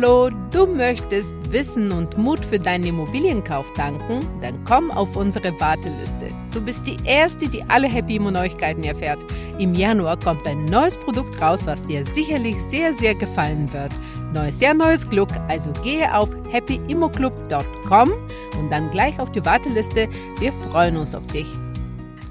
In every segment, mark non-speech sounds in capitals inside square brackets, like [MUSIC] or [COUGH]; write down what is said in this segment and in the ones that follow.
Hallo, du möchtest Wissen und Mut für deinen Immobilienkauf tanken? Dann komm auf unsere Warteliste. Du bist die Erste, die alle Happy Immo Neuigkeiten erfährt. Im Januar kommt ein neues Produkt raus, was dir sicherlich sehr, sehr gefallen wird. Neues Jahr, neues Glück. Also gehe auf happyimmoclub.com und dann gleich auf die Warteliste. Wir freuen uns auf dich.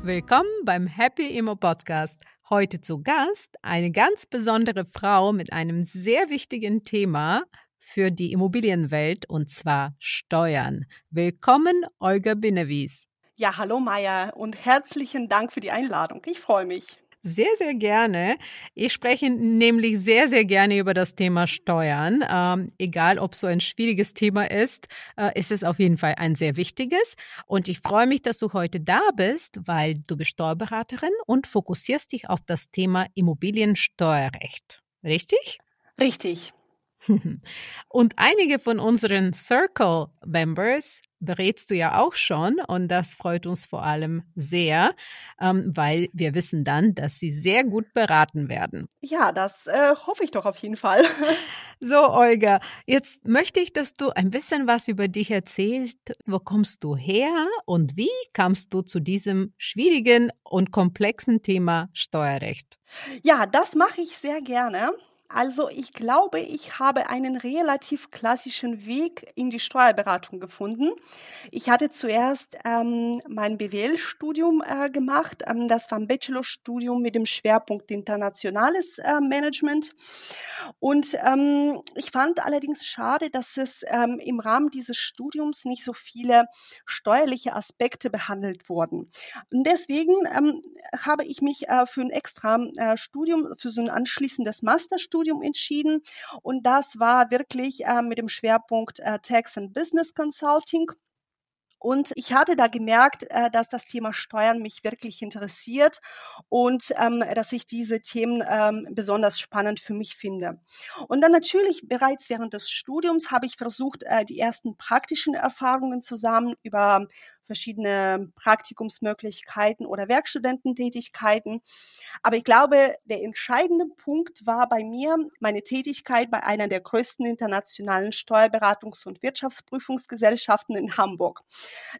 Willkommen beim Happy Immo Podcast. Heute zu Gast eine ganz besondere Frau mit einem sehr wichtigen Thema für die Immobilienwelt und zwar Steuern. Willkommen, Olga Binewies. Ja, hallo Maya und herzlichen Dank für die Einladung. Ich freue mich. Sehr, sehr gerne. Ich spreche nämlich sehr, sehr gerne über das Thema Steuern. Ähm, egal, ob so ein schwieriges Thema ist, äh, ist es auf jeden Fall ein sehr wichtiges. Und ich freue mich, dass du heute da bist, weil du bist Steuerberaterin und fokussierst dich auf das Thema Immobiliensteuerrecht. Richtig? Richtig. [LAUGHS] Und einige von unseren Circle-Members berätst du ja auch schon und das freut uns vor allem sehr, ähm, weil wir wissen dann, dass sie sehr gut beraten werden. Ja, das äh, hoffe ich doch auf jeden Fall. [LAUGHS] so, Olga, jetzt möchte ich, dass du ein bisschen was über dich erzählst. Wo kommst du her und wie kamst du zu diesem schwierigen und komplexen Thema Steuerrecht? Ja, das mache ich sehr gerne. Also ich glaube, ich habe einen relativ klassischen Weg in die Steuerberatung gefunden. Ich hatte zuerst ähm, mein BWL-Studium äh, gemacht. Ähm, das war ein Bachelorstudium mit dem Schwerpunkt internationales äh, Management. Und ähm, ich fand allerdings schade, dass es ähm, im Rahmen dieses Studiums nicht so viele steuerliche Aspekte behandelt wurden. Und deswegen ähm, habe ich mich äh, für ein extra äh, Studium, für so ein anschließendes Masterstudium Studium entschieden und das war wirklich äh, mit dem Schwerpunkt äh, Tax and Business Consulting. Und ich hatte da gemerkt, äh, dass das Thema Steuern mich wirklich interessiert und ähm, dass ich diese Themen ähm, besonders spannend für mich finde. Und dann natürlich bereits während des Studiums habe ich versucht, äh, die ersten praktischen Erfahrungen zusammen über verschiedene Praktikumsmöglichkeiten oder Werkstudententätigkeiten. Aber ich glaube, der entscheidende Punkt war bei mir meine Tätigkeit bei einer der größten internationalen Steuerberatungs- und Wirtschaftsprüfungsgesellschaften in Hamburg.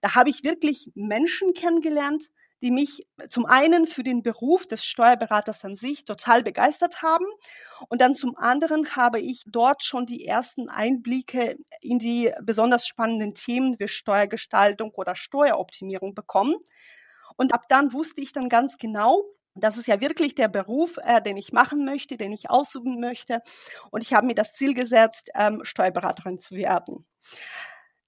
Da habe ich wirklich Menschen kennengelernt, die mich zum einen für den Beruf des Steuerberaters an sich total begeistert haben und dann zum anderen habe ich dort schon die ersten Einblicke in die besonders spannenden Themen wie Steuergestaltung oder Steueroptimierung bekommen. Und ab dann wusste ich dann ganz genau, das ist ja wirklich der Beruf, äh, den ich machen möchte, den ich ausüben möchte. Und ich habe mir das Ziel gesetzt, ähm, Steuerberaterin zu werden.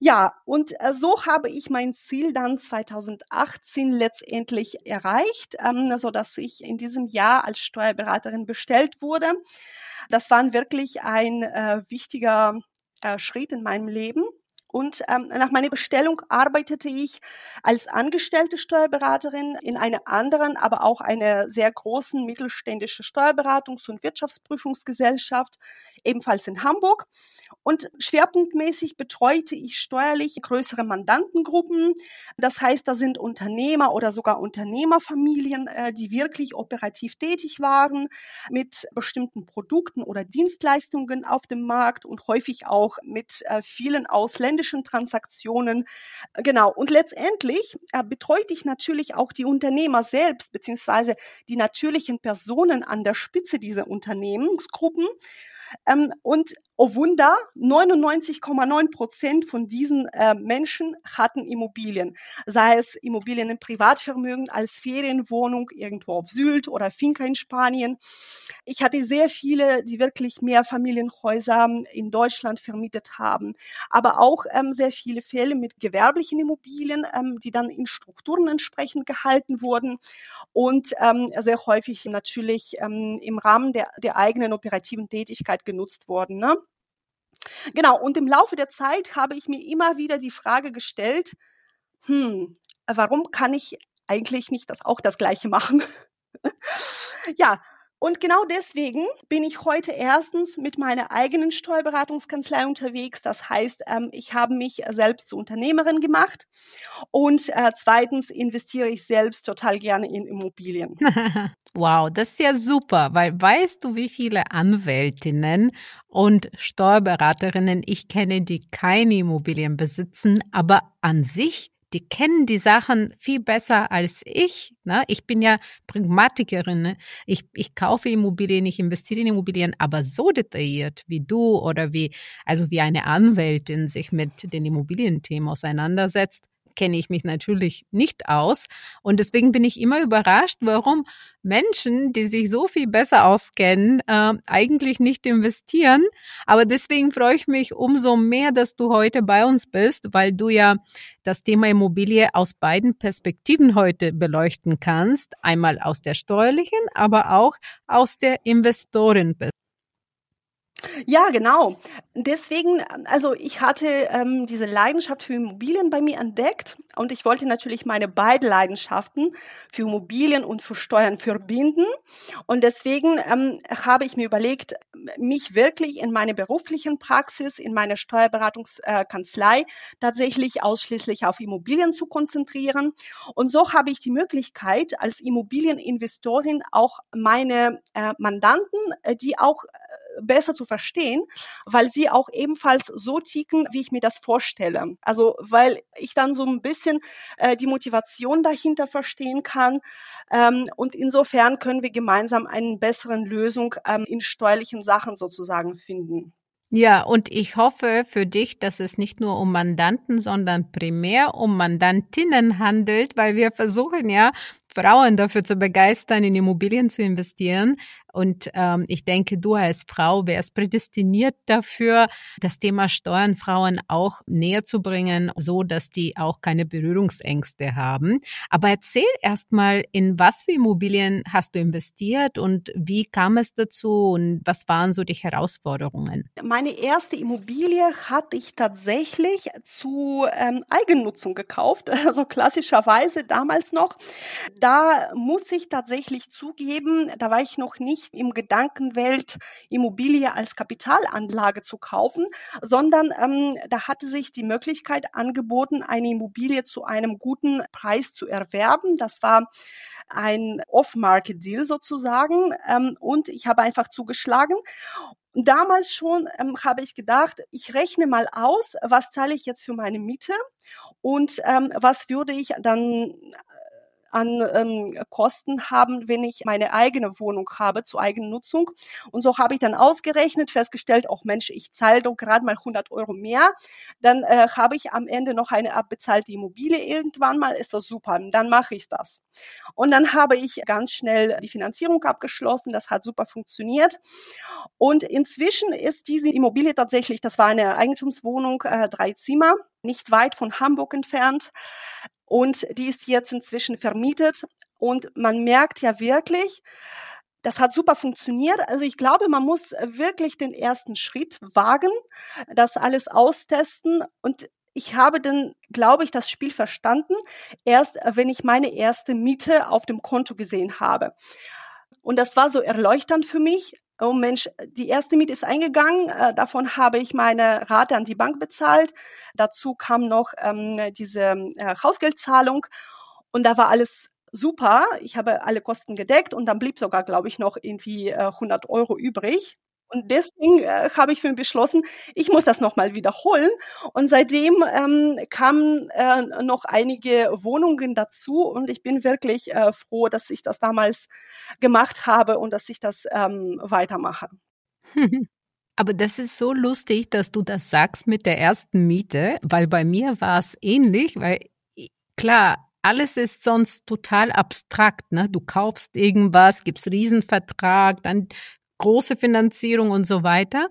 Ja, und äh, so habe ich mein Ziel dann 2018 letztendlich erreicht, ähm, so dass ich in diesem Jahr als Steuerberaterin bestellt wurde. Das war wirklich ein äh, wichtiger äh, Schritt in meinem Leben. Und ähm, nach meiner Bestellung arbeitete ich als angestellte Steuerberaterin in einer anderen, aber auch einer sehr großen mittelständischen Steuerberatungs- und Wirtschaftsprüfungsgesellschaft, ebenfalls in Hamburg. Und schwerpunktmäßig betreute ich steuerlich größere Mandantengruppen. Das heißt, da sind Unternehmer oder sogar Unternehmerfamilien, äh, die wirklich operativ tätig waren mit bestimmten Produkten oder Dienstleistungen auf dem Markt und häufig auch mit äh, vielen ausländischen Transaktionen. Genau. Und letztendlich äh, betreut ich natürlich auch die Unternehmer selbst, beziehungsweise die natürlichen Personen an der Spitze dieser Unternehmensgruppen. Ähm, und oh Wunder, 99,9 Prozent von diesen äh, Menschen hatten Immobilien. Sei es Immobilien im Privatvermögen als Ferienwohnung irgendwo auf Sylt oder Finca in Spanien. Ich hatte sehr viele, die wirklich Mehrfamilienhäuser in Deutschland vermietet haben. Aber auch ähm, sehr viele Fälle mit gewerblichen Immobilien, ähm, die dann in Strukturen entsprechend gehalten wurden. Und ähm, sehr häufig natürlich ähm, im Rahmen der, der eigenen operativen Tätigkeit genutzt worden. Ne? Genau, und im Laufe der Zeit habe ich mir immer wieder die Frage gestellt, hm, warum kann ich eigentlich nicht das auch das Gleiche machen? [LAUGHS] ja, Und genau deswegen bin ich heute erstens mit meiner eigenen Steuerberatungskanzlei unterwegs. Das heißt, ähm, ich habe mich selbst zur Unternehmerin gemacht. Und äh, zweitens investiere ich selbst total gerne in Immobilien. [LAUGHS] wow, das ist ja super, weil weißt du, wie viele Anwältinnen und Steuerberaterinnen ich kenne, die keine Immobilien besitzen, aber an sich die kennen die Sachen viel besser als ich. Ne? Ich bin ja Pragmatikerin. Ne? Ich, ich kaufe Immobilien, ich investiere in Immobilien, aber so detailliert wie du oder wie, also wie eine Anwältin sich mit den Immobilienthemen auseinandersetzt, kenne ich mich natürlich nicht aus. Und deswegen bin ich immer überrascht, warum Menschen, die sich so viel besser auskennen, äh, eigentlich nicht investieren. Aber deswegen freue ich mich umso mehr, dass du heute bei uns bist, weil du ja das Thema Immobilie aus beiden Perspektiven heute beleuchten kannst. Einmal aus der steuerlichen, aber auch aus der Investorin. Ja, genau. Deswegen, also ich hatte ähm, diese Leidenschaft für Immobilien bei mir entdeckt und ich wollte natürlich meine beiden Leidenschaften für Immobilien und für Steuern verbinden. Und deswegen ähm, habe ich mir überlegt, mich wirklich in meiner beruflichen Praxis, in meiner Steuerberatungskanzlei äh, tatsächlich ausschließlich auf Immobilien zu konzentrieren. Und so habe ich die Möglichkeit, als Immobilieninvestorin auch meine äh, Mandanten, äh, die auch besser zu verstehen, weil sie auch ebenfalls so ticken, wie ich mir das vorstelle. Also weil ich dann so ein bisschen äh, die Motivation dahinter verstehen kann. Ähm, und insofern können wir gemeinsam eine bessere Lösung ähm, in steuerlichen Sachen sozusagen finden. Ja, und ich hoffe für dich, dass es nicht nur um Mandanten, sondern primär um Mandantinnen handelt, weil wir versuchen ja Frauen dafür zu begeistern, in Immobilien zu investieren. Und ähm, ich denke, du als Frau wärst prädestiniert dafür, das Thema Steuern Frauen auch näher zu bringen, so dass die auch keine Berührungsängste haben. Aber erzähl erstmal, in was für Immobilien hast du investiert und wie kam es dazu und was waren so die Herausforderungen? Meine erste Immobilie hatte ich tatsächlich zu ähm, Eigennutzung gekauft, [LAUGHS] also klassischerweise damals noch. Da da muss ich tatsächlich zugeben, da war ich noch nicht im Gedankenwelt, Immobilie als Kapitalanlage zu kaufen, sondern ähm, da hatte sich die Möglichkeit angeboten, eine Immobilie zu einem guten Preis zu erwerben. Das war ein Off-Market-Deal sozusagen ähm, und ich habe einfach zugeschlagen damals schon ähm, habe ich gedacht, ich rechne mal aus, was zahle ich jetzt für meine Miete und ähm, was würde ich dann an ähm, Kosten haben, wenn ich meine eigene Wohnung habe zur eigenen Nutzung. Und so habe ich dann ausgerechnet, festgestellt, auch Mensch, ich zahle doch gerade mal 100 Euro mehr. Dann äh, habe ich am Ende noch eine abbezahlte Immobilie irgendwann mal, ist das super, dann mache ich das. Und dann habe ich ganz schnell die Finanzierung abgeschlossen, das hat super funktioniert. Und inzwischen ist diese Immobilie tatsächlich, das war eine Eigentumswohnung, äh, drei Zimmer, nicht weit von Hamburg entfernt. Und die ist jetzt inzwischen vermietet. Und man merkt ja wirklich, das hat super funktioniert. Also ich glaube, man muss wirklich den ersten Schritt wagen, das alles austesten. Und ich habe dann, glaube ich, das Spiel verstanden, erst wenn ich meine erste Miete auf dem Konto gesehen habe. Und das war so erleuchtend für mich oh Mensch, die erste Miete ist eingegangen, äh, davon habe ich meine Rate an die Bank bezahlt. Dazu kam noch ähm, diese äh, Hausgeldzahlung und da war alles super. Ich habe alle Kosten gedeckt und dann blieb sogar, glaube ich, noch irgendwie äh, 100 Euro übrig. Und deswegen äh, habe ich für mich beschlossen, ich muss das nochmal wiederholen. Und seitdem ähm, kamen äh, noch einige Wohnungen dazu und ich bin wirklich äh, froh, dass ich das damals gemacht habe und dass ich das ähm, weitermache. [LAUGHS] Aber das ist so lustig, dass du das sagst mit der ersten Miete, weil bei mir war es ähnlich, weil klar, alles ist sonst total abstrakt. Ne? Du kaufst irgendwas, gibst Riesenvertrag, dann große Finanzierung und so weiter.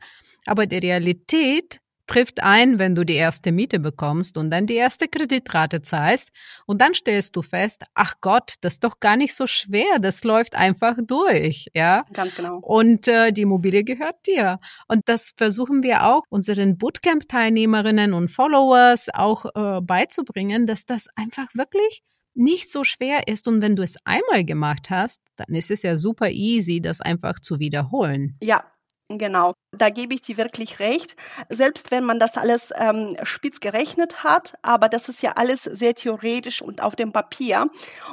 Aber die Realität trifft ein, wenn du die erste Miete bekommst und dann die erste Kreditrate zahlst und dann stellst du fest, ach Gott, das ist doch gar nicht so schwer, das läuft einfach durch, ja. Ganz genau. Und äh, die Immobilie gehört dir. Und das versuchen wir auch unseren Bootcamp-Teilnehmerinnen und Followers auch äh, beizubringen, dass das einfach wirklich nicht so schwer ist und wenn du es einmal gemacht hast, dann ist es ja super easy, das einfach zu wiederholen. Ja, Genau, da gebe ich dir wirklich recht. Selbst wenn man das alles ähm, spitz gerechnet hat, aber das ist ja alles sehr theoretisch und auf dem Papier.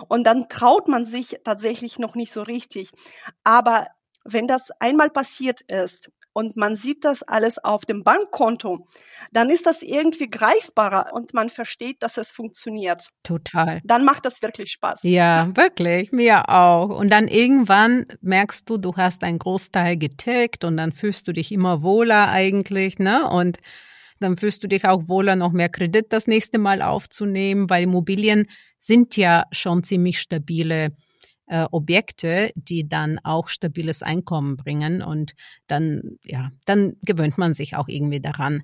Und dann traut man sich tatsächlich noch nicht so richtig. Aber wenn das einmal passiert ist und man sieht das alles auf dem Bankkonto, dann ist das irgendwie greifbarer und man versteht, dass es funktioniert. Total. Dann macht das wirklich Spaß. Ja, wirklich, mir auch. Und dann irgendwann merkst du, du hast einen Großteil getilgt und dann fühlst du dich immer wohler eigentlich, ne? Und dann fühlst du dich auch wohler, noch mehr Kredit das nächste Mal aufzunehmen, weil Immobilien sind ja schon ziemlich stabile äh, Objekte, die dann auch stabiles Einkommen bringen und dann, ja, dann gewöhnt man sich auch irgendwie daran.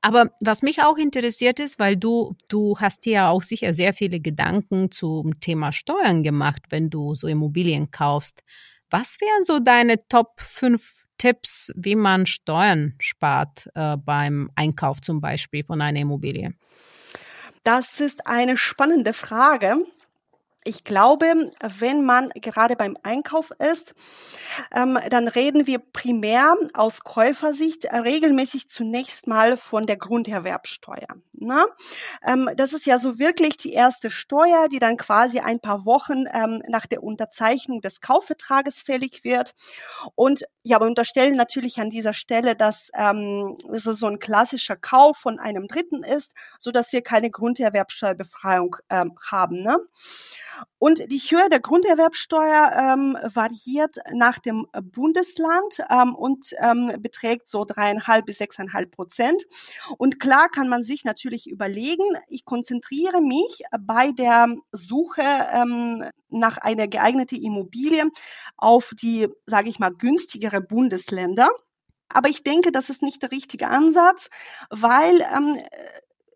Aber was mich auch interessiert ist, weil du, du hast dir ja auch sicher sehr viele Gedanken zum Thema Steuern gemacht, wenn du so Immobilien kaufst. Was wären so deine Top 5 Tipps, wie man Steuern spart äh, beim Einkauf zum Beispiel von einer Immobilie? Das ist eine spannende Frage. Ich glaube, wenn man gerade beim Einkauf ist, ähm, dann reden wir primär aus Käufersicht äh, regelmäßig zunächst mal von der Grunderwerbsteuer. Ne? Ähm, das ist ja so wirklich die erste Steuer, die dann quasi ein paar Wochen ähm, nach der Unterzeichnung des Kaufvertrages fällig wird. Und ja, wir unterstellen natürlich an dieser Stelle, dass ähm, es so ein klassischer Kauf von einem Dritten ist, so dass wir keine Grunderwerbsteuerbefreiung ähm, haben. Ne? Und die Höhe der Grunderwerbsteuer ähm, variiert nach dem Bundesland ähm, und ähm, beträgt so dreieinhalb bis sechseinhalb Prozent. Und klar kann man sich natürlich überlegen, ich konzentriere mich bei der Suche ähm, nach einer geeigneten Immobilie auf die, sage ich mal, günstigere Bundesländer. Aber ich denke, das ist nicht der richtige Ansatz, weil ähm,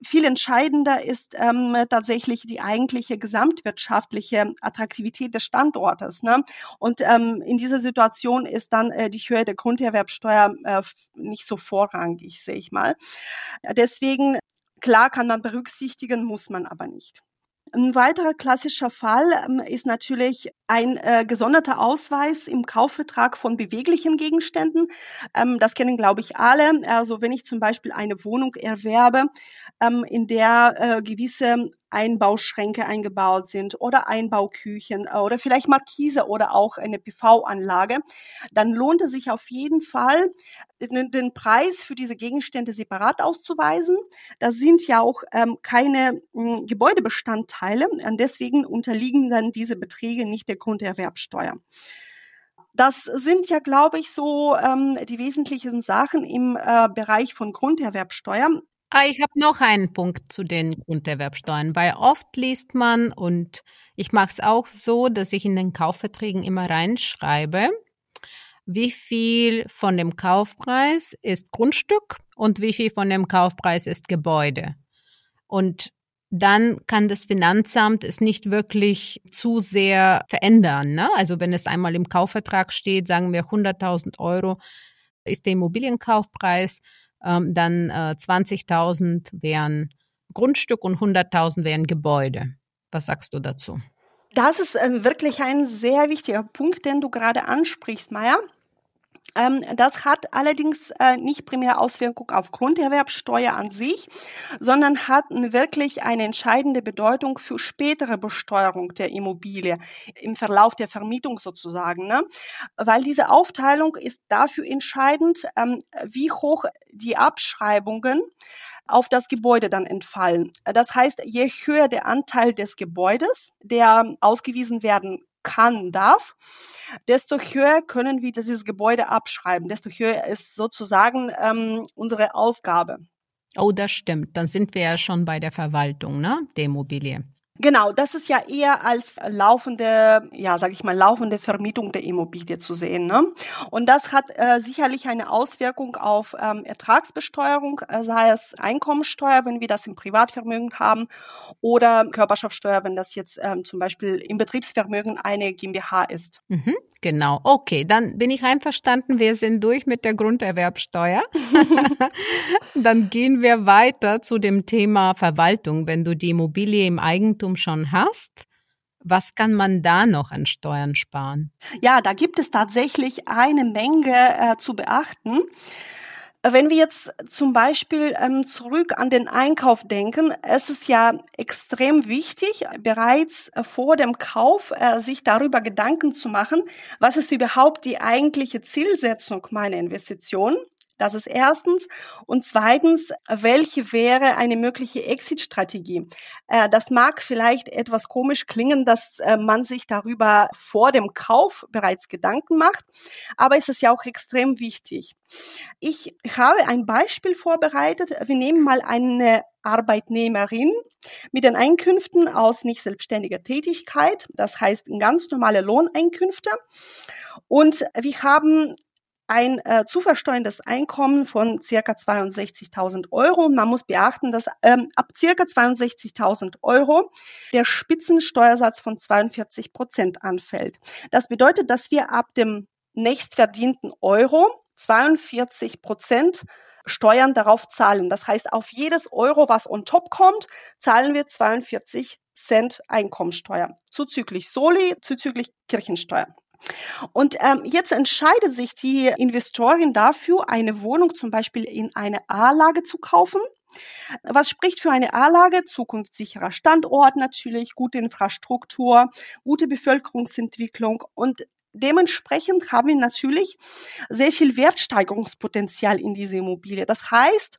viel entscheidender ist ähm, tatsächlich die eigentliche gesamtwirtschaftliche Attraktivität des Standortes. Ne? Und ähm, in dieser Situation ist dann äh, die Höhe der Grunderwerbsteuer äh, nicht so vorrangig, sehe ich mal. Deswegen, klar kann man berücksichtigen, muss man aber nicht. Ein weiterer klassischer Fall ähm, ist natürlich ein äh, gesonderter Ausweis im Kaufvertrag von beweglichen Gegenständen. Ähm, das kennen, glaube ich, alle. Also wenn ich zum Beispiel eine Wohnung erwerbe, ähm, in der äh, gewisse Einbauschränke eingebaut sind oder Einbauküchen oder vielleicht Markise oder auch eine PV-Anlage, dann lohnt es sich auf jeden Fall, den, den, Preis für diese Gegenstände separat auszuweisen. Das sind ja auch ähm, keine mh, hm, Gebäudebestandteile und deswegen unterliegen dann diese Beträge nicht der Grunderwerbsteuer. Das sind ja, glaube ich, so ähm, die wesentlichen Sachen im äh, Bereich von Grunderwerbsteuer. Ah, ich habe noch einen Punkt zu den Grunderwerbsteuern, weil oft liest man und ich mache es auch so, dass ich in den Kaufverträgen immer reinschreibe, wie viel von dem Kaufpreis ist Grundstück und wie viel von dem Kaufpreis ist Gebäude. Und dann kann das Finanzamt es nicht wirklich zu sehr verändern. Ne? Also wenn es einmal im Kaufvertrag steht, sagen wir 100.000 Euro ist der Immobilienkaufpreis ähm, dann äh, 20.000 wären Grundstück und 100.000 wären Gebäude. Was sagst du dazu? Das ist ähm, wirklich ein sehr wichtiger Punkt, den du gerade ansprichst, Maya. Ähm, das hat allerdings äh, nicht primär Auswirkungen auf Grunderwerbsteuer an sich, sondern hat wirklich eine entscheidende Bedeutung für spätere Besteuerung der Immobilie im Verlauf der Vermietung sozusagen. Ne? Weil diese Aufteilung ist dafür entscheidend, ähm, wie hoch die Abschreibungen auf das Gebäude dann entfallen. Das heißt, je höher der Anteil des Gebäudes, der ausgewiesen werden kann, darf, desto höher können wir dieses Gebäude abschreiben, desto höher ist sozusagen ähm, unsere Ausgabe. Oh, das stimmt. Dann sind wir ja schon bei der Verwaltung ne, der Immobilie. Genau, das ist ja eher als laufende, ja, sage ich mal, laufende Vermietung der Immobilie zu sehen. Ne? Und das hat äh, sicherlich eine Auswirkung auf ähm, Ertragsbesteuerung, äh, sei es Einkommensteuer, wenn wir das im Privatvermögen haben, oder Körperschaftsteuer, wenn das jetzt ähm, zum Beispiel im Betriebsvermögen eine GmbH ist. Mhm, genau, okay, dann bin ich einverstanden. Wir sind durch mit der Grunderwerbsteuer. [LAUGHS] dann gehen wir weiter zu dem Thema Verwaltung. Wenn du die Immobilie im Eigentum schon hast, Was kann man da noch an Steuern sparen? Ja, da gibt es tatsächlich eine Menge äh, zu beachten. Wenn wir jetzt zum Beispiel ähm, zurück an den Einkauf denken, es ist ja extrem wichtig, bereits vor dem Kauf äh, sich darüber Gedanken zu machen, was ist überhaupt die eigentliche Zielsetzung meiner Investition. Das ist erstens. Und zweitens, welche wäre eine mögliche Exit-Strategie? Äh, das mag vielleicht etwas komisch klingen, dass äh, man sich darüber vor dem Kauf bereits Gedanken macht, aber es ist ja auch extrem wichtig. Ich habe ein Beispiel vorbereitet. Wir nehmen mal eine Arbeitnehmerin mit den Einkünften aus nicht selbstständiger Tätigkeit, das heißt ganz normale Lohneinkünfte. Und wir haben ein äh, zu versteuerndes Einkommen von circa 62.000 Euro. Man muss beachten, dass ähm, ab circa 62.000 Euro der Spitzensteuersatz von 42 Prozent anfällt. Das bedeutet, dass wir ab dem nächstverdienten Euro 42 Prozent Steuern darauf zahlen. Das heißt, auf jedes Euro, was on top kommt, zahlen wir 42 Cent Einkommensteuer. Zuzüglich Soli, zuzüglich Kirchensteuer. Und ähm, jetzt entscheidet sich die Investorin dafür, eine Wohnung zum Beispiel in eine A-Lage zu kaufen. Was spricht für eine A-Lage? Zukunftssicherer Standort natürlich, gute Infrastruktur, gute Bevölkerungsentwicklung und Dementsprechend haben wir natürlich sehr viel Wertsteigerungspotenzial in diese Immobilie. Das heißt,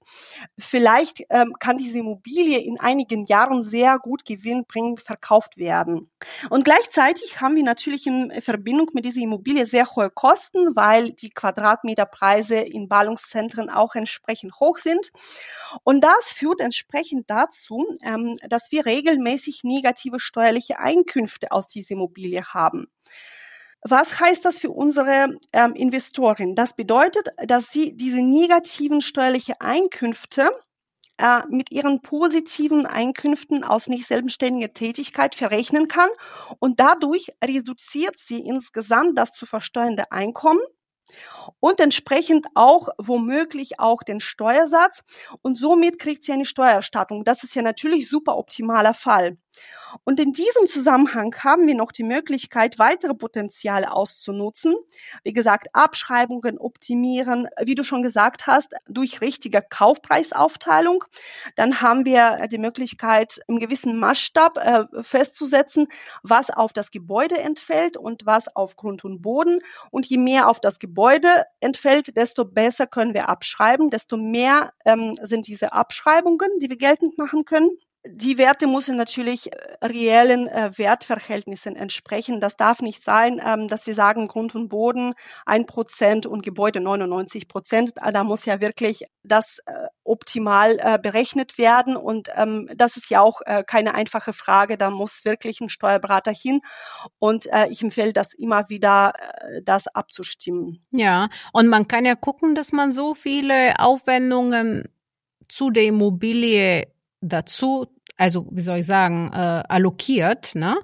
vielleicht ähm, kann diese Immobilie in einigen Jahren sehr gut gewinnbringend verkauft werden. Und gleichzeitig haben wir natürlich in Verbindung mit dieser Immobilie sehr hohe Kosten, weil die Quadratmeterpreise in Ballungszentren auch entsprechend hoch sind. Und das führt entsprechend dazu, ähm, dass wir regelmäßig negative steuerliche Einkünfte aus dieser Immobilie haben. Was heißt das für unsere ähm, Investoren? Das bedeutet, dass sie diese negativen steuerliche Einkünfte äh, mit ihren positiven Einkünften aus nicht selbstständiger Tätigkeit verrechnen kann und dadurch reduziert sie insgesamt das zu versteuernde Einkommen und entsprechend auch womöglich auch den Steuersatz und somit kriegt sie eine Steuererstattung. Das ist ja natürlich super optimaler Fall. Und in diesem Zusammenhang haben wir noch die Möglichkeit, weitere Potenziale auszunutzen. Wie gesagt, Abschreibungen optimieren, wie du schon gesagt hast, durch richtige Kaufpreisaufteilung. Dann haben wir die Möglichkeit, im gewissen Maßstab äh, festzusetzen, was auf das Gebäude entfällt und was auf Grund und Boden. Und je mehr auf das Gebäude entfällt, desto besser können wir abschreiben, desto mehr ähm, sind diese Abschreibungen, die wir geltend machen können die Werte müssen natürlich äh, reellen äh, Wertverhältnissen entsprechen. Das darf nicht sein, ähm, dass wir sagen, Grund und Boden ein Prozent und Gebäude 99 Prozent. Da muss ja wirklich das äh, optimal äh, berechnet werden. Und ähm, das ist ja auch äh, keine einfache Frage. Da muss wirklich ein Steuerberater hin. Und äh, ich empfehle das immer wieder, das abzustimmen. Ja, und man kann ja gucken, dass man so viele Aufwendungen zu der Immobilie dazu, also wie soll ich sagen, äh, allokiert, ne?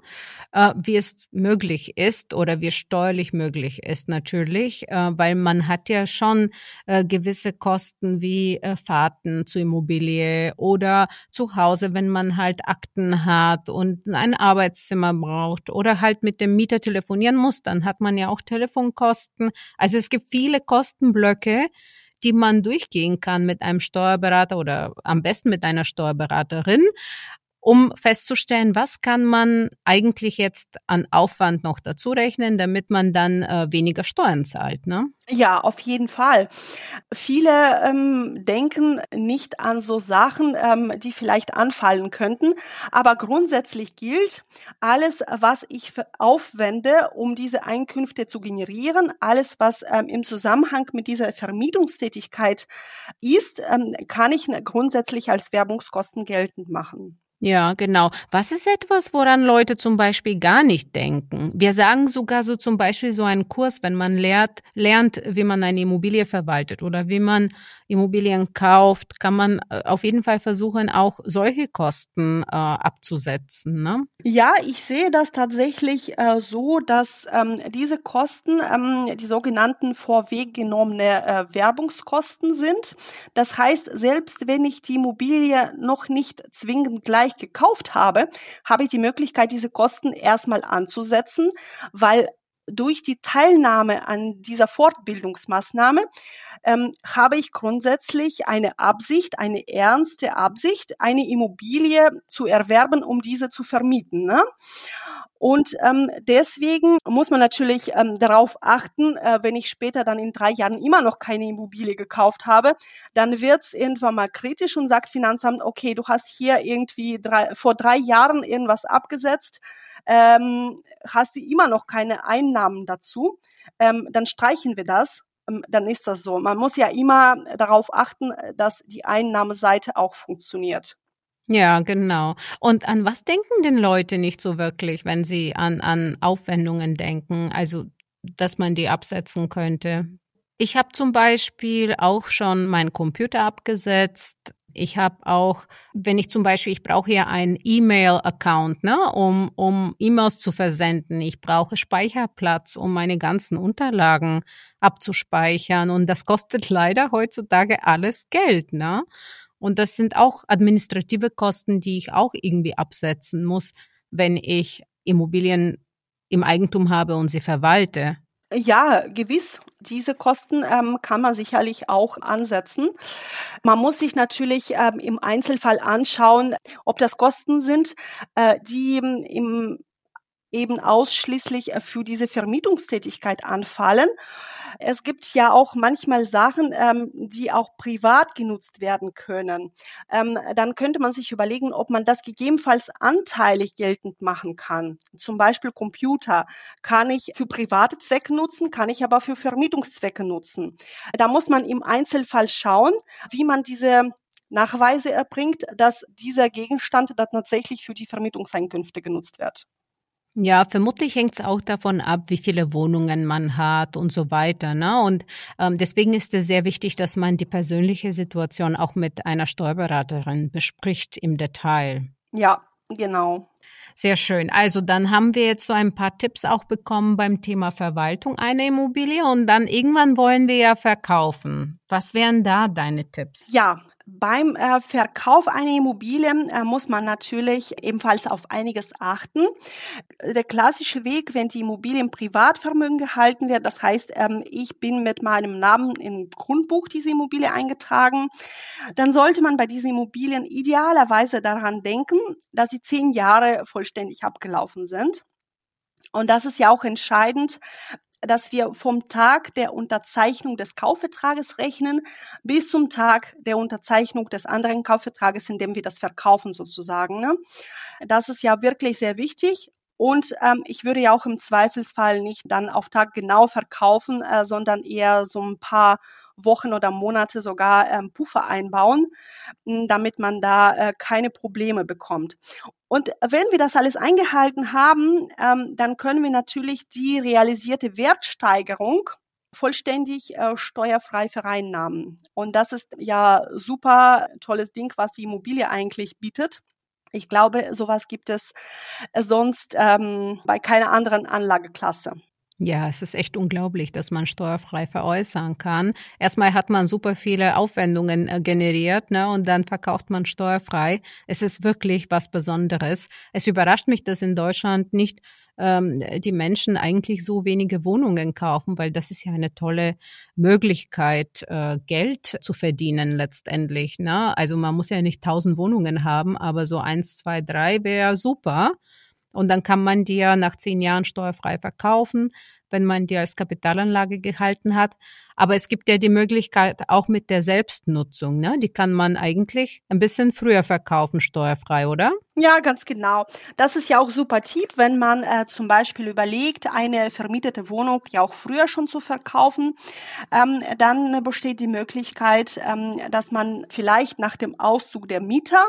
äh, wie es möglich ist oder wie steuerlich möglich ist natürlich, äh, weil man hat ja schon äh, gewisse Kosten wie äh, Fahrten zur Immobilie oder zu Hause, wenn man halt Akten hat und ein Arbeitszimmer braucht oder halt mit dem Mieter telefonieren muss, dann hat man ja auch Telefonkosten. Also es gibt viele Kostenblöcke, die man durchgehen kann mit einem Steuerberater oder am besten mit einer Steuerberaterin um festzustellen, was kann man eigentlich jetzt an Aufwand noch dazu rechnen, damit man dann äh, weniger Steuern zahlt, ne? Ja, auf jeden Fall. Viele ähm, denken nicht an so Sachen, ähm, die vielleicht anfallen könnten, aber grundsätzlich gilt, alles, was ich aufwende, um diese Einkünfte zu generieren, alles, was ähm, im Zusammenhang mit dieser Vermietungstätigkeit ist, ähm, kann ich grundsätzlich als Werbungskosten geltend machen. Ja, genau. Was ist etwas, woran Leute zum Beispiel gar nicht denken? Wir sagen sogar so zum Beispiel so einen Kurs, wenn man lernt, lernt, wie man eine Immobilie verwaltet oder wie man Immobilien kauft, kann man äh, auf jeden Fall versuchen, auch solche Kosten äh, abzusetzen. Ne? Ja, ich sehe das tatsächlich äh, so, dass ähm, diese Kosten ähm, die sogenannten vorweggenommene äh, Werbungskosten sind. Das heißt, selbst wenn ich die Immobilie noch nicht zwingend gleich gleich gekauft habe, habe ich die Möglichkeit, diese Kosten erstmal anzusetzen, weil durch die Teilnahme an dieser Fortbildungsmaßnahme ähm, habe ich grundsätzlich eine Absicht, eine ernste Absicht, eine Immobilie zu erwerben, um diese zu vermieten. Ne? Und ähm, deswegen muss man natürlich ähm, darauf achten, äh, wenn ich später dann in drei Jahren immer noch keine Immobilie gekauft habe, dann wird's irgendwann mal kritisch und sagt Finanzamt, okay, du hast hier irgendwie drei, vor drei Jahren irgendwas abgesetzt, ähm, hast du immer noch keine Einnahmen dazu, ähm, dann streichen wir das ähm, dann ist das so. Man muss ja immer darauf achten, dass die Einnahmeseite auch funktioniert. Ja, genau. Und an was denken denn Leute nicht so wirklich, wenn sie an, an Aufwendungen denken? Also, dass man die absetzen könnte. Ich habe zum Beispiel auch schon meinen Computer abgesetzt. Ich habe auch, wenn ich zum Beispiel, ich brauche hier einen E-Mail-Account, ne, um, um E-Mails zu versenden. Ich brauche Speicherplatz, um meine ganzen Unterlagen abzuspeichern. Und das kostet [LAUGHS] leider heutzutage alles Geld, ne? Und das sind auch administrative Kosten, die ich auch irgendwie absetzen muss, wenn ich Immobilien im Eigentum habe und sie verwalte. Ja, gewiss. Diese Kosten ähm, kann man sicherlich auch ansetzen. Man muss sich natürlich ähm, im Einzelfall anschauen, ob das Kosten sind, äh, die im eben ausschließlich äh, für diese Vermietungstätigkeit anfallen. Es gibt ja auch manchmal Sachen, ähm, die auch privat genutzt werden können. Ähm, dann könnte man sich überlegen, ob man das gegebenenfalls anteilig geltend machen kann. Zum Beispiel Computer kann ich für private Zwecke nutzen, kann ich aber für Vermietungszwecke nutzen. Da muss man im Einzelfall schauen, wie man diese Nachweise erbringt, dass dieser Gegenstand dann tatsächlich für die Vermietungseinkünfte genutzt wird. Ja, vermutlich hängt es auch davon ab, wie viele Wohnungen man hat und so weiter. Ne? Und ähm, deswegen ist es sehr wichtig, dass man die persönliche Situation auch mit einer Steuerberaterin bespricht im Detail. Ja, genau. Sehr schön. Also dann haben wir jetzt so ein paar Tipps auch bekommen beim Thema Verwaltung einer Immobilie und dann irgendwann wollen wir ja verkaufen. Was wären da deine Tipps? Ja, beim äh, Verkauf einer Immobilie äh, muss man natürlich ebenfalls auf einiges achten. Der klassische Weg, wenn die Immobilie im Privatvermögen gehalten wird, das heißt, ähm, ich bin mit meinem Namen im Grundbuch diese Immobilie eingetragen, dann sollte man bei diesen Immobilien idealerweise daran denken, dass sie zehn Jahre vollständig abgelaufen sind. Und das ist ja auch entscheidend, dass wir vom Tag der Unterzeichnung des Kaufvertrages rechnen bis zum Tag der Unterzeichnung des anderen Kaufvertrages, in dem wir das verkaufen sozusagen. Ne? Das ist ja wirklich sehr wichtig. Und ähm, ich würde ja auch im Zweifelsfall nicht dann auf Tag genau verkaufen, äh, sondern eher so ein paar Wochen oder Monate sogar ähm, Puffer einbauen, damit man da äh, keine Probleme bekommt. Und wenn wir das alles eingehalten haben, ähm, dann können wir natürlich die realisierte Wertsteigerung vollständig äh, steuerfrei vereinnahmen. Und das ist ja super tolles Ding, was die Immobilie eigentlich bietet. Ich glaube, sowas gibt es sonst ähm, bei keiner anderen Anlageklasse. Ja, es ist echt unglaublich, dass man steuerfrei veräußern kann. Erstmal hat man super viele Aufwendungen äh, generiert, ne, und dann verkauft man steuerfrei. Es ist wirklich was Besonderes. Es überrascht mich, dass in Deutschland nicht ähm, die Menschen eigentlich so wenige Wohnungen kaufen, weil das ist ja eine tolle Möglichkeit, äh, Geld zu verdienen letztendlich. Ne? Also man muss ja nicht tausend Wohnungen haben, aber so eins, zwei, drei wäre super. Und dann kann man ja nach zehn Jahren steuerfrei verkaufen, wenn man die als Kapitalanlage gehalten hat. Aber es gibt ja die Möglichkeit auch mit der Selbstnutzung. Ne? Die kann man eigentlich ein bisschen früher verkaufen, steuerfrei, oder? Ja, ganz genau. Das ist ja auch super Tipp, wenn man äh, zum Beispiel überlegt, eine vermietete Wohnung ja auch früher schon zu verkaufen. Ähm, dann besteht die Möglichkeit, ähm, dass man vielleicht nach dem Auszug der Mieter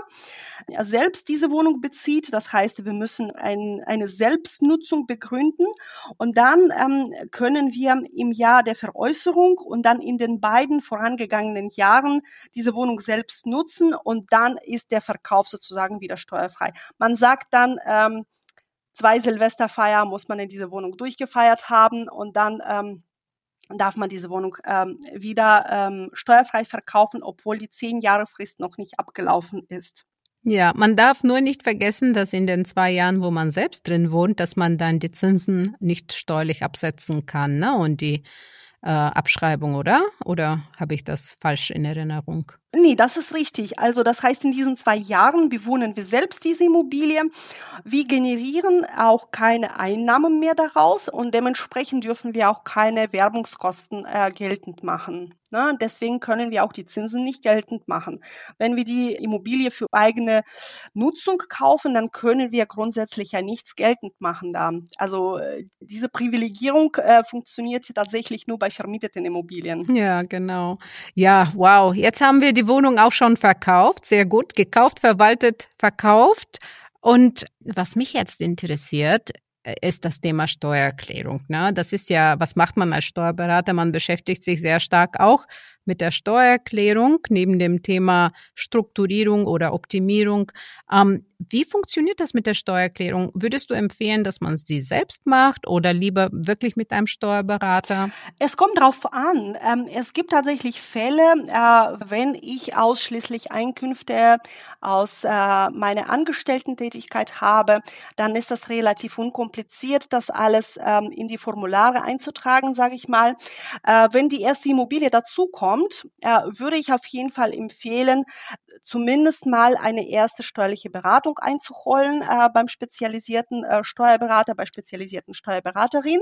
selbst diese Wohnung bezieht. Das heißt, wir müssen ein, eine Selbstnutzung begründen und dann ähm, können wir im Jahr der Veräußerung und dann in den beiden vorangegangenen Jahren diese Wohnung selbst nutzen und dann ist der Verkauf sozusagen wieder steuerfrei frei. Man sagt dann, ähm, zwei Silvesterfeier muss man in dieser Wohnung durchgefeiert haben und dann ähm, darf man diese Wohnung ähm, wieder ähm, steuerfrei verkaufen, obwohl die zehn Jahre Frist noch nicht abgelaufen ist. Ja, man darf nur nicht vergessen, dass in den zwei Jahren, wo man selbst drin wohnt, dass man dann die Zinsen nicht steuerlich absetzen kann, ne? Und die äh, Abschreibung, oder? Oder habe ich das falsch in Erinnerung? Nee, das ist richtig. Also das heißt, in diesen zwei Jahren bewohnen wir selbst diese Immobilie. Wir generieren auch keine Einnahmen mehr daraus und dementsprechend dürfen wir auch keine Werbungskosten äh, geltend machen. Ne? Deswegen können wir auch die Zinsen nicht geltend machen. Wenn wir die Immobilie für eigene Nutzung kaufen, dann können wir grundsätzlich ja nichts geltend machen da. Also äh, diese Privilegierung äh, funktioniert tatsächlich nur bei vermieteten Immobilien. Ja, genau. Ja, wow. Jetzt haben wir die die Wohnung auch schon verkauft, sehr gut, gekauft, verwaltet, verkauft. Und was mich jetzt interessiert, äh, ist das Thema Steuererklärung. Ne? Das ist ja, was macht man als Steuerberater? Man beschäftigt sich sehr stark auch mit der Steuererklärung, neben dem Thema Strukturierung oder Optimierung. Ähm, wie funktioniert das mit der Steuererklärung? Würdest du empfehlen, dass man sie selbst macht oder lieber wirklich mit einem Steuerberater? Es kommt drauf an. Ähm, es gibt tatsächlich Fälle, äh, wenn ich ausschließlich Einkünfte aus äh, meiner Angestellten-Tätigkeit habe, dann ist das relativ unkompliziert, das alles ähm, in die Formulare einzutragen, sage ich mal. Äh, wenn die erste Immobilie dazukommt, kommt, äh, würde ich auf jeden Fall empfehlen, zumindest mal eine erste steuerliche Beratung einzuholen äh, beim spezialisierten äh, Steuerberater, bei spezialisierten Steuerberaterin.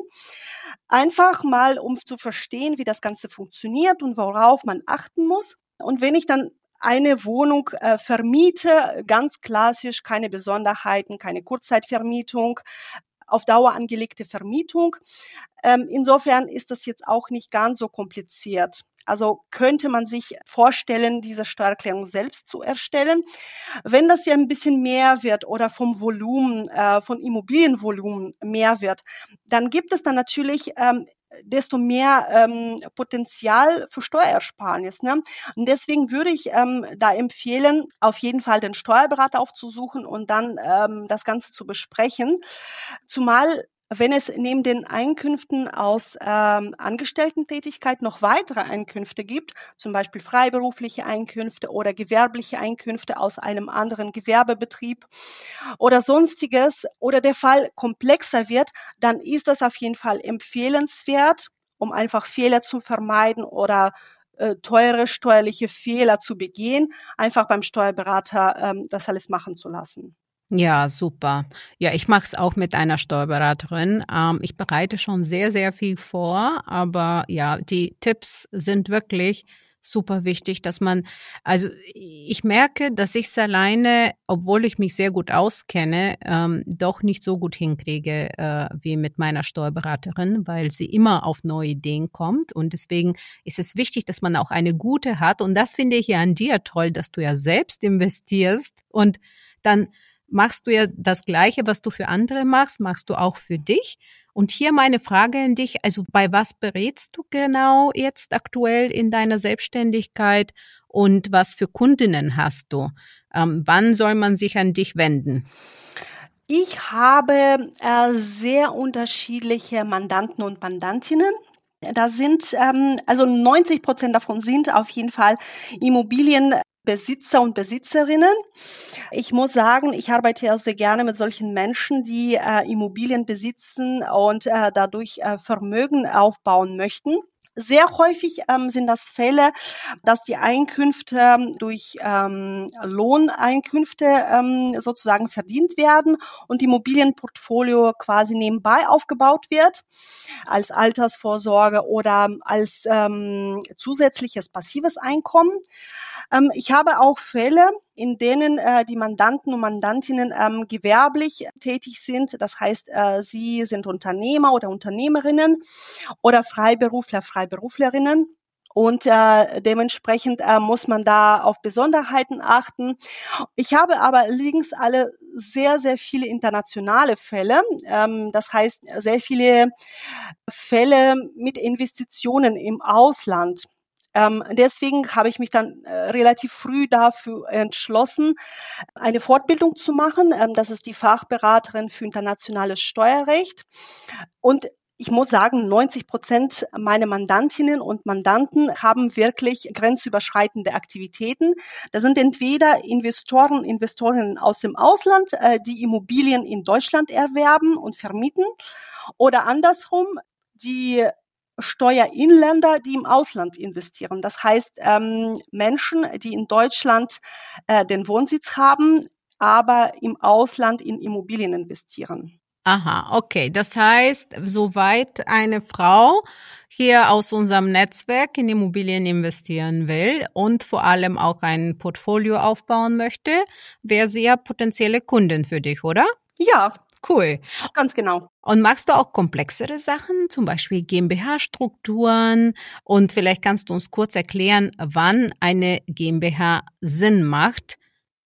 Einfach mal, um zu verstehen, wie das Ganze funktioniert und worauf man achten muss. Und wenn ich dann eine Wohnung äh, vermiete, ganz klassisch, keine Besonderheiten, keine Kurzzeitvermietung, auf Dauer angelegte Vermietung. Ähm, insofern ist das jetzt auch nicht ganz so kompliziert. Also könnte man sich vorstellen, diese Steuererklärung selbst zu erstellen. Wenn das ja ein bisschen mehr wird oder vom Volumen, äh, von Immobilienvolumen mehr wird, dann gibt es dann natürlich ähm, desto mehr ähm, Potenzial für Steuerersparnis. Ne? Und deswegen würde ich ähm, da empfehlen, auf jeden Fall den Steuerberater aufzusuchen und dann ähm, das Ganze zu besprechen. Zumal wenn es neben den Einkünften aus ähm, Angestellten-Tätigkeit noch weitere Einkünfte gibt, zum Beispiel freiberufliche Einkünfte oder gewerbliche Einkünfte aus einem anderen Gewerbebetrieb oder sonstiges, oder der Fall komplexer wird, dann ist das auf jeden Fall empfehlenswert, um einfach Fehler zu vermeiden oder äh, teure steuerliche Fehler zu begehen, einfach beim Steuerberater ähm, das alles machen zu lassen. Ja, super. Ja, ich mache es auch mit einer Steuerberaterin. Ähm, ich bereite schon sehr, sehr viel vor, aber ja, die Tipps sind wirklich super wichtig, dass man, also ich merke, dass ich es alleine, obwohl ich mich sehr gut auskenne, ähm, doch nicht so gut hinkriege äh, wie mit meiner Steuerberaterin, weil sie immer auf neue Ideen kommt. Und deswegen ist es wichtig, dass man auch eine gute hat. Und das finde ich ja an dir toll, dass du ja selbst investierst und dann machst du ja das Gleiche, was du für andere machst, machst du auch für dich. Und hier meine Frage an dich, also bei was berätst du genau jetzt aktuell in deiner Selbstständigkeit und was für Kundinnen hast du? Ähm, wann soll man sich an dich wenden? Ich habe äh, sehr unterschiedliche Mandanten und Mandantinnen. Da sind, ähm, also 90 Prozent davon sind auf jeden Fall Immobilien Besitzer und Besitzerinnen. Ich muss sagen, ich arbeite auch sehr gerne mit solchen Menschen, die äh, Immobilien besitzen und äh, dadurch äh, Vermögen aufbauen möchten. Sehr häufig ähm, sind das Fälle, dass die Einkünfte durch ähm, Lohneinkünfte ähm, sozusagen verdient werden und die Immobilienportfolio quasi nebenbei aufgebaut wird als Altersvorsorge oder als ähm, zusätzliches passives Einkommen. Ähm, ich habe auch Fälle, in denen äh, die Mandanten und Mandantinnen ähm, gewerblich tätig sind. Das heißt, äh, sie sind Unternehmer oder Unternehmerinnen oder Freiberufler, Freiberuflerinnen. Und äh, dementsprechend äh, muss man da auf Besonderheiten achten. Ich habe aber allerdings alle sehr, sehr viele internationale Fälle. Ähm, das heißt, sehr viele Fälle mit Investitionen im Ausland. Ähm, deswegen habe ich mich dann äh, relativ früh dafür entschlossen, eine Fortbildung zu machen. Ähm, das ist die Fachberaterin für internationales Steuerrecht. Und ich muss sagen, 90 Prozent meiner Mandantinnen und Mandanten haben wirklich grenzüberschreitende Aktivitäten. Das sind entweder Investoren, Investorinnen aus dem Ausland, äh, die Immobilien in Deutschland erwerben und vermieten, oder andersrum, die Steuerinländer, die im Ausland investieren. Das heißt, ähm, Menschen, die in Deutschland äh, den Wohnsitz haben, aber im Ausland in Immobilien investieren. Aha, okay. Das heißt, soweit eine Frau hier aus unserem Netzwerk in Immobilien investieren will und vor allem auch ein Portfolio aufbauen möchte, wäre sie ja potenzielle Kundin für dich, oder? Ja. Cool. Ganz genau. Und machst du auch komplexere Sachen, zum Beispiel GmbH-Strukturen? Und vielleicht kannst du uns kurz erklären, wann eine GmbH Sinn macht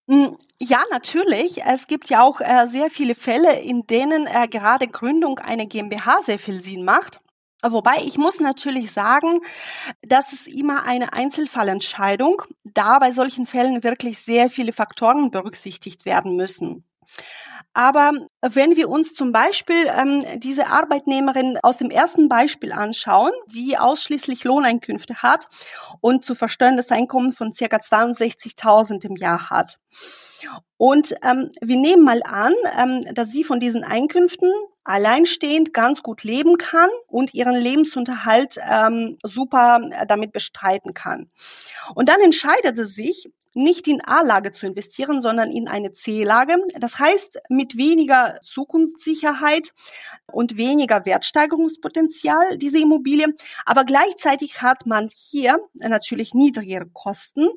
hm, ja, natürlich. Es gibt ja auch äh, sehr viele Fälle, in denen äh, gerade Gründung einer GmbH sehr viel Sinn macht. Wobei ich muss natürlich sagen, das ist immer eine Einzelfallentscheidung, da bei solchen Fällen wirklich sehr viele Faktoren berücksichtigt werden müssen. Aber wenn wir uns zum Beispiel ähm, diese Arbeitnehmerin aus dem ersten Beispiel anschauen, die ausschließlich Lohneinkünfte hat und zu versteuerndes Einkommen von circa 62.000 im Jahr hat. Und ähm, wir nehmen mal an, ähm, dass sie von diesen Einkünften alleinstehend ganz gut leben kann und ihren Lebensunterhalt ähm, super äh, damit bestreiten kann. Und dann entscheidet sie sich, nicht in A-Lage zu investieren, sondern in eine C-Lage. Das heißt, mit weniger Zukunftssicherheit und weniger Wertsteigerungspotenzial diese Immobilie. Aber gleichzeitig hat man hier natürlich niedrigere Kosten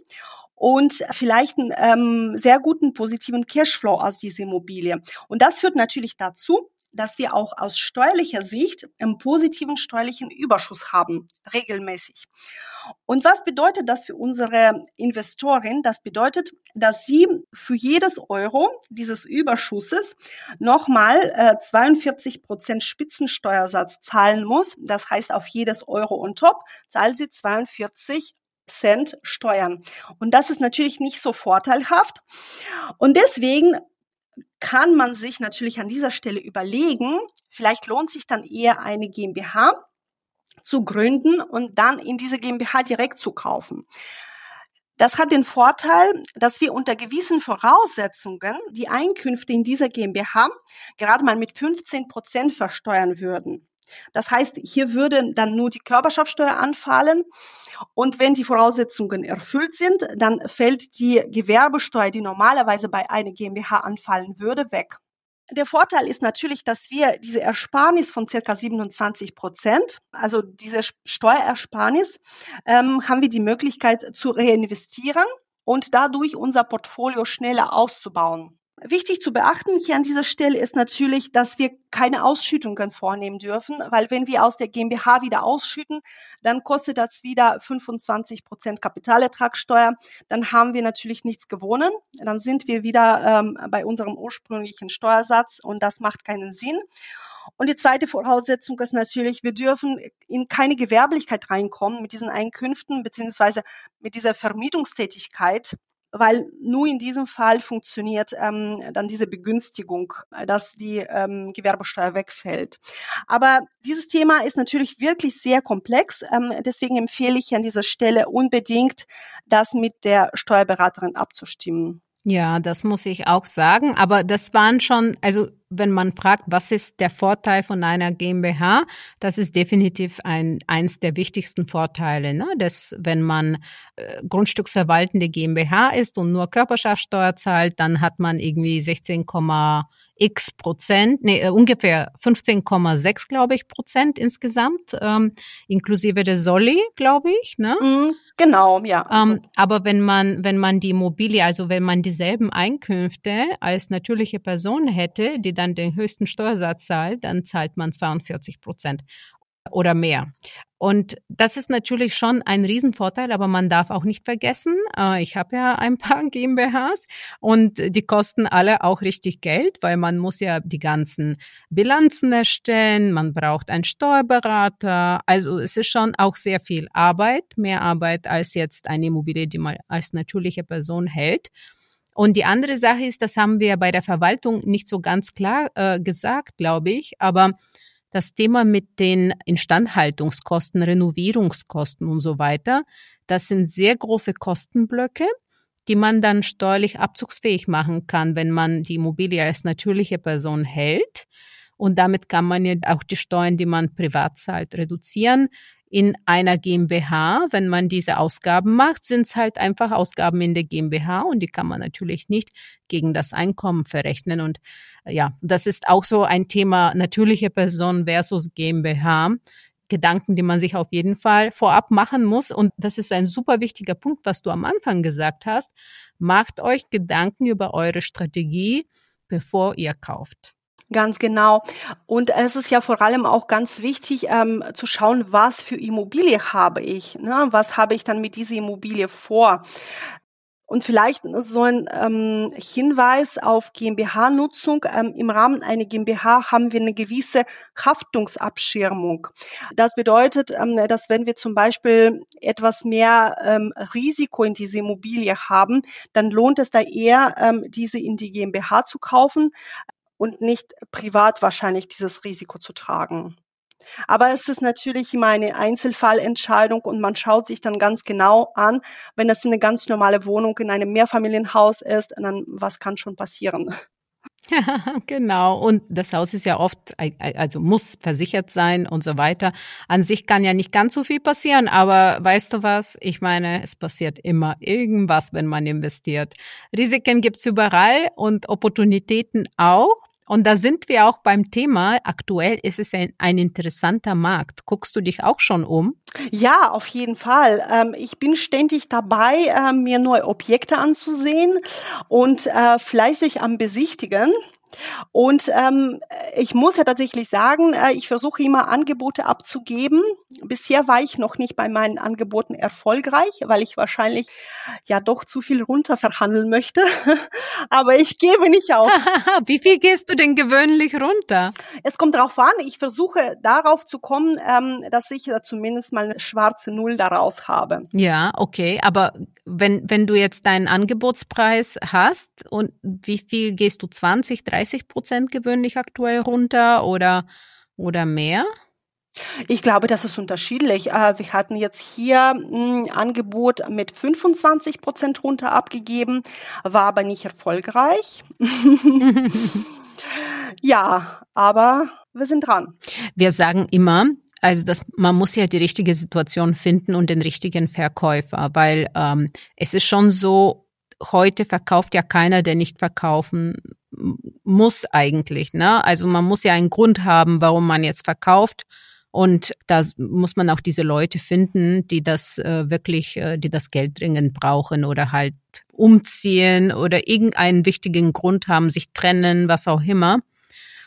und vielleicht einen ähm, sehr guten positiven Cashflow aus dieser Immobilie. Und das führt natürlich dazu, dass wir auch aus steuerlicher Sicht einen positiven steuerlichen Überschuss haben, regelmäßig. Und was bedeutet das für unsere Investorin? Das bedeutet, dass sie für jedes Euro dieses Überschusses nochmal äh, 42 Prozent Spitzensteuersatz zahlen muss. Das heißt, auf jedes Euro on top zahlt sie 42 Cent Steuern. Und das ist natürlich nicht so vorteilhaft. Und deswegen kann man sich natürlich an dieser Stelle überlegen, vielleicht lohnt sich dann eher eine GmbH zu gründen und dann in diese GmbH direkt zu kaufen. Das hat den Vorteil, dass wir unter gewissen Voraussetzungen die Einkünfte in dieser GmbH gerade mal mit 15 Prozent versteuern würden. Das heißt, hier würde dann nur die Körperschaftssteuer anfallen. Und wenn die Voraussetzungen erfüllt sind, dann fällt die Gewerbesteuer, die normalerweise bei einer GmbH anfallen würde, weg. Der Vorteil ist natürlich, dass wir diese Ersparnis von circa 27 Prozent, also diese Steuerersparnis, ähm, haben wir die Möglichkeit zu reinvestieren und dadurch unser Portfolio schneller auszubauen. Wichtig zu beachten hier an dieser Stelle ist natürlich, dass wir keine Ausschüttungen vornehmen dürfen, weil wenn wir aus der GmbH wieder ausschütten, dann kostet das wieder 25 Prozent Kapitalertragssteuer. Dann haben wir natürlich nichts gewonnen. Dann sind wir wieder ähm, bei unserem ursprünglichen Steuersatz und das macht keinen Sinn. Und die zweite Voraussetzung ist natürlich, wir dürfen in keine Gewerblichkeit reinkommen mit diesen Einkünften beziehungsweise mit dieser Vermietungstätigkeit weil nur in diesem Fall funktioniert ähm, dann diese Begünstigung, dass die ähm, Gewerbesteuer wegfällt. Aber dieses Thema ist natürlich wirklich sehr komplex. Ähm, deswegen empfehle ich an dieser Stelle unbedingt, das mit der Steuerberaterin abzustimmen. Ja, das muss ich auch sagen. Aber das waren schon, also wenn man fragt, was ist der Vorteil von einer GmbH, das ist definitiv ein eins der wichtigsten Vorteile, ne? dass wenn man äh, Grundstücksverwaltende GmbH ist und nur Körperschaftssteuer zahlt, dann hat man irgendwie 16, x Prozent, nee, äh, ungefähr 15,6, glaube ich, Prozent insgesamt, ähm, inklusive der Soli, glaube ich, ne? Mm, genau, ja. Ähm, aber wenn man, wenn man die Immobilie, also wenn man dieselben Einkünfte als natürliche Person hätte, die dann den höchsten Steuersatz zahlt, dann zahlt man 42 Prozent oder mehr. Und das ist natürlich schon ein Riesenvorteil, aber man darf auch nicht vergessen, äh, ich habe ja ein paar [LAUGHS] GmbHs und die kosten alle auch richtig Geld, weil man muss ja die ganzen Bilanzen erstellen, man braucht einen Steuerberater. Also es ist schon auch sehr viel Arbeit, mehr Arbeit als jetzt eine Immobilie, die man als natürliche Person hält. Und die andere Sache ist, das haben wir bei der Verwaltung nicht so ganz klar äh, gesagt, glaube ich, aber das Thema mit den Instandhaltungskosten, Renovierungskosten und so weiter. Das sind sehr große Kostenblöcke, die man dann steuerlich abzugsfähig machen kann, wenn man die Immobilie als natürliche Person hält. Und damit kann man ja auch die Steuern, die man privat zahlt, reduzieren. In einer GmbH, wenn man diese Ausgaben macht, sind es halt einfach Ausgaben in der GmbH und die kann man natürlich nicht gegen das Einkommen verrechnen. Und ja, das ist auch so ein Thema natürliche Person versus GmbH. Gedanken, die man sich auf jeden Fall vorab machen muss. Und das ist ein super wichtiger Punkt, was du am Anfang gesagt hast. Macht euch Gedanken über eure Strategie, bevor ihr kauft. Ganz genau. Und es ist ja vor allem auch ganz wichtig ähm, zu schauen, was für Immobilie habe ich. Ne? Was habe ich dann mit dieser Immobilie vor? Und vielleicht so ein ähm, Hinweis auf GmbH-Nutzung. Ähm, Im Rahmen einer GmbH haben wir eine gewisse Haftungsabschirmung. Das bedeutet, ähm, dass wenn wir zum Beispiel etwas mehr ähm, Risiko in diese Immobilie haben, dann lohnt es da eher, ähm, diese in die GmbH zu kaufen und nicht privat wahrscheinlich dieses Risiko zu tragen. Aber es ist natürlich immer eine Einzelfallentscheidung und man schaut sich dann ganz genau an, wenn das eine ganz normale Wohnung in einem Mehrfamilienhaus ist, dann was kann schon passieren. [LAUGHS] Genau. Und das Haus ist ja oft, also muss versichert sein und so weiter. An sich kann ja nicht ganz so viel passieren, aber weißt du was? Ich meine, es passiert immer irgendwas, wenn man investiert. Risiken gibt's überall und Opportunitäten auch. Und da sind wir auch beim Thema. Aktuell ist es ein, ein interessanter Markt. Guckst du dich auch schon um? Ja, auf jeden Fall. Ähm, ich bin ständig dabei, äh, mir neue Objekte anzusehen und äh, fleißig am Besichtigen. Und ähm, ich muss ja tatsächlich sagen, äh, ich versuche immer Angebote abzugeben. Bisher war ich noch nicht bei meinen Angeboten erfolgreich, weil ich wahrscheinlich ja doch zu viel runter verhandeln möchte. [LAUGHS] Aber ich gebe nicht auf. [LAUGHS] Wie viel gehst du denn gewöhnlich runter? Es kommt darauf an. Ich versuche darauf zu kommen, ähm, dass ich zumindest mal eine schwarze Null daraus habe. Ja, okay. Aber wenn, wenn du jetzt deinen Angebotspreis hast und wie viel gehst du? 20, 30? 30 Prozent gewöhnlich aktuell runter oder, oder mehr? Ich glaube, das ist unterschiedlich. Äh, wir hatten jetzt hier ein Angebot mit 25 Prozent runter abgegeben, war aber nicht erfolgreich. [LAUGHS] ja, aber wir sind dran. Wir sagen immer, also das, man muss ja die richtige Situation finden und den richtigen Verkäufer, weil ähm, es ist schon so, heute verkauft ja keiner, der nicht verkaufen muss eigentlich. Ne? Also man muss ja einen Grund haben, warum man jetzt verkauft. Und da muss man auch diese Leute finden, die das äh, wirklich, äh, die das Geld dringend brauchen oder halt umziehen oder irgendeinen wichtigen Grund haben, sich trennen, was auch immer.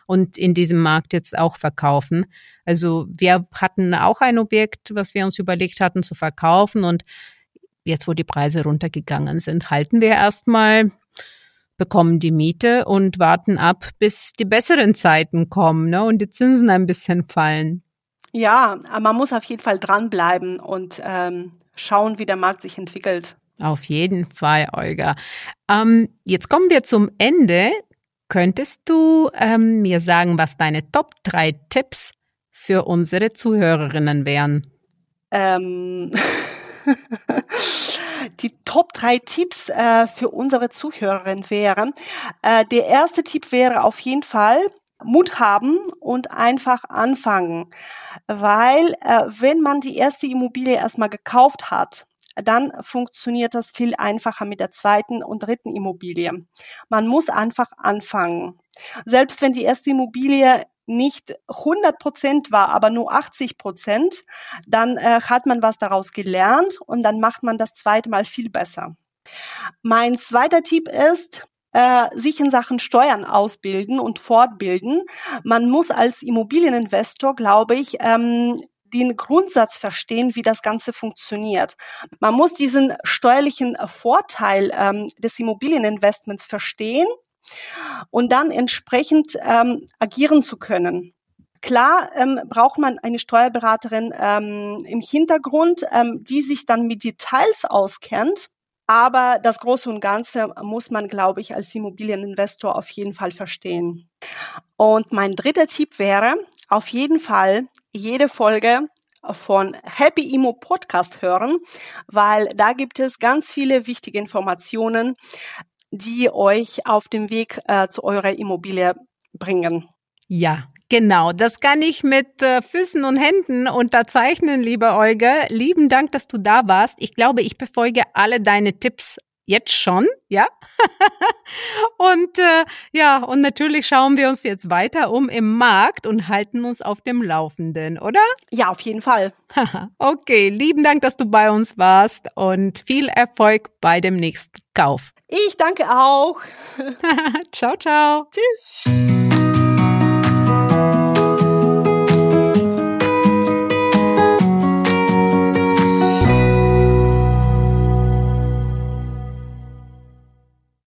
Und in diesem Markt jetzt auch verkaufen. Also wir hatten auch ein Objekt, was wir uns überlegt hatten zu verkaufen. Und jetzt, wo die Preise runtergegangen sind, halten wir erstmal bekommen die Miete und warten ab, bis die besseren Zeiten kommen ne, und die Zinsen ein bisschen fallen. Ja, man muss auf jeden Fall dranbleiben und ähm, schauen, wie der Markt sich entwickelt. Auf jeden Fall, Olga. Ähm, jetzt kommen wir zum Ende. Könntest du ähm, mir sagen, was deine Top 3 Tipps für unsere Zuhörerinnen wären? Ähm. [LAUGHS] die Top drei Tipps äh, für unsere Zuhörerin wären. Äh, der erste Tipp wäre auf jeden Fall, Mut haben und einfach anfangen. Weil äh, wenn man die erste Immobilie erstmal gekauft hat, dann funktioniert das viel einfacher mit der zweiten und dritten Immobilie. Man muss einfach anfangen. Selbst wenn die erste Immobilie nicht 100 Prozent war, aber nur 80 Prozent, dann äh, hat man was daraus gelernt und dann macht man das zweite Mal viel besser. Mein zweiter Tipp ist, äh, sich in Sachen Steuern ausbilden und fortbilden. Man muss als Immobilieninvestor, glaube ich, ähm, den Grundsatz verstehen, wie das Ganze funktioniert. Man muss diesen steuerlichen Vorteil ähm, des Immobilieninvestments verstehen und dann entsprechend ähm, agieren zu können. Klar ähm, braucht man eine Steuerberaterin ähm, im Hintergrund, ähm, die sich dann mit Details auskennt. Aber das Große und Ganze muss man, glaube ich, als Immobilieninvestor auf jeden Fall verstehen. Und mein dritter Tipp wäre, auf jeden Fall jede Folge von Happy Imo Podcast hören, weil da gibt es ganz viele wichtige Informationen, die euch auf dem Weg äh, zu eurer Immobilie bringen. Ja, genau. Das kann ich mit äh, Füßen und Händen unterzeichnen, liebe Olga. Lieben Dank, dass du da warst. Ich glaube, ich befolge alle deine Tipps jetzt schon, ja. [LAUGHS] und äh, ja, und natürlich schauen wir uns jetzt weiter um im Markt und halten uns auf dem Laufenden, oder? Ja, auf jeden Fall. [LAUGHS] okay, lieben Dank, dass du bei uns warst und viel Erfolg bei dem nächsten Kauf. Ich danke auch. [LAUGHS] ciao, ciao. Tschüss.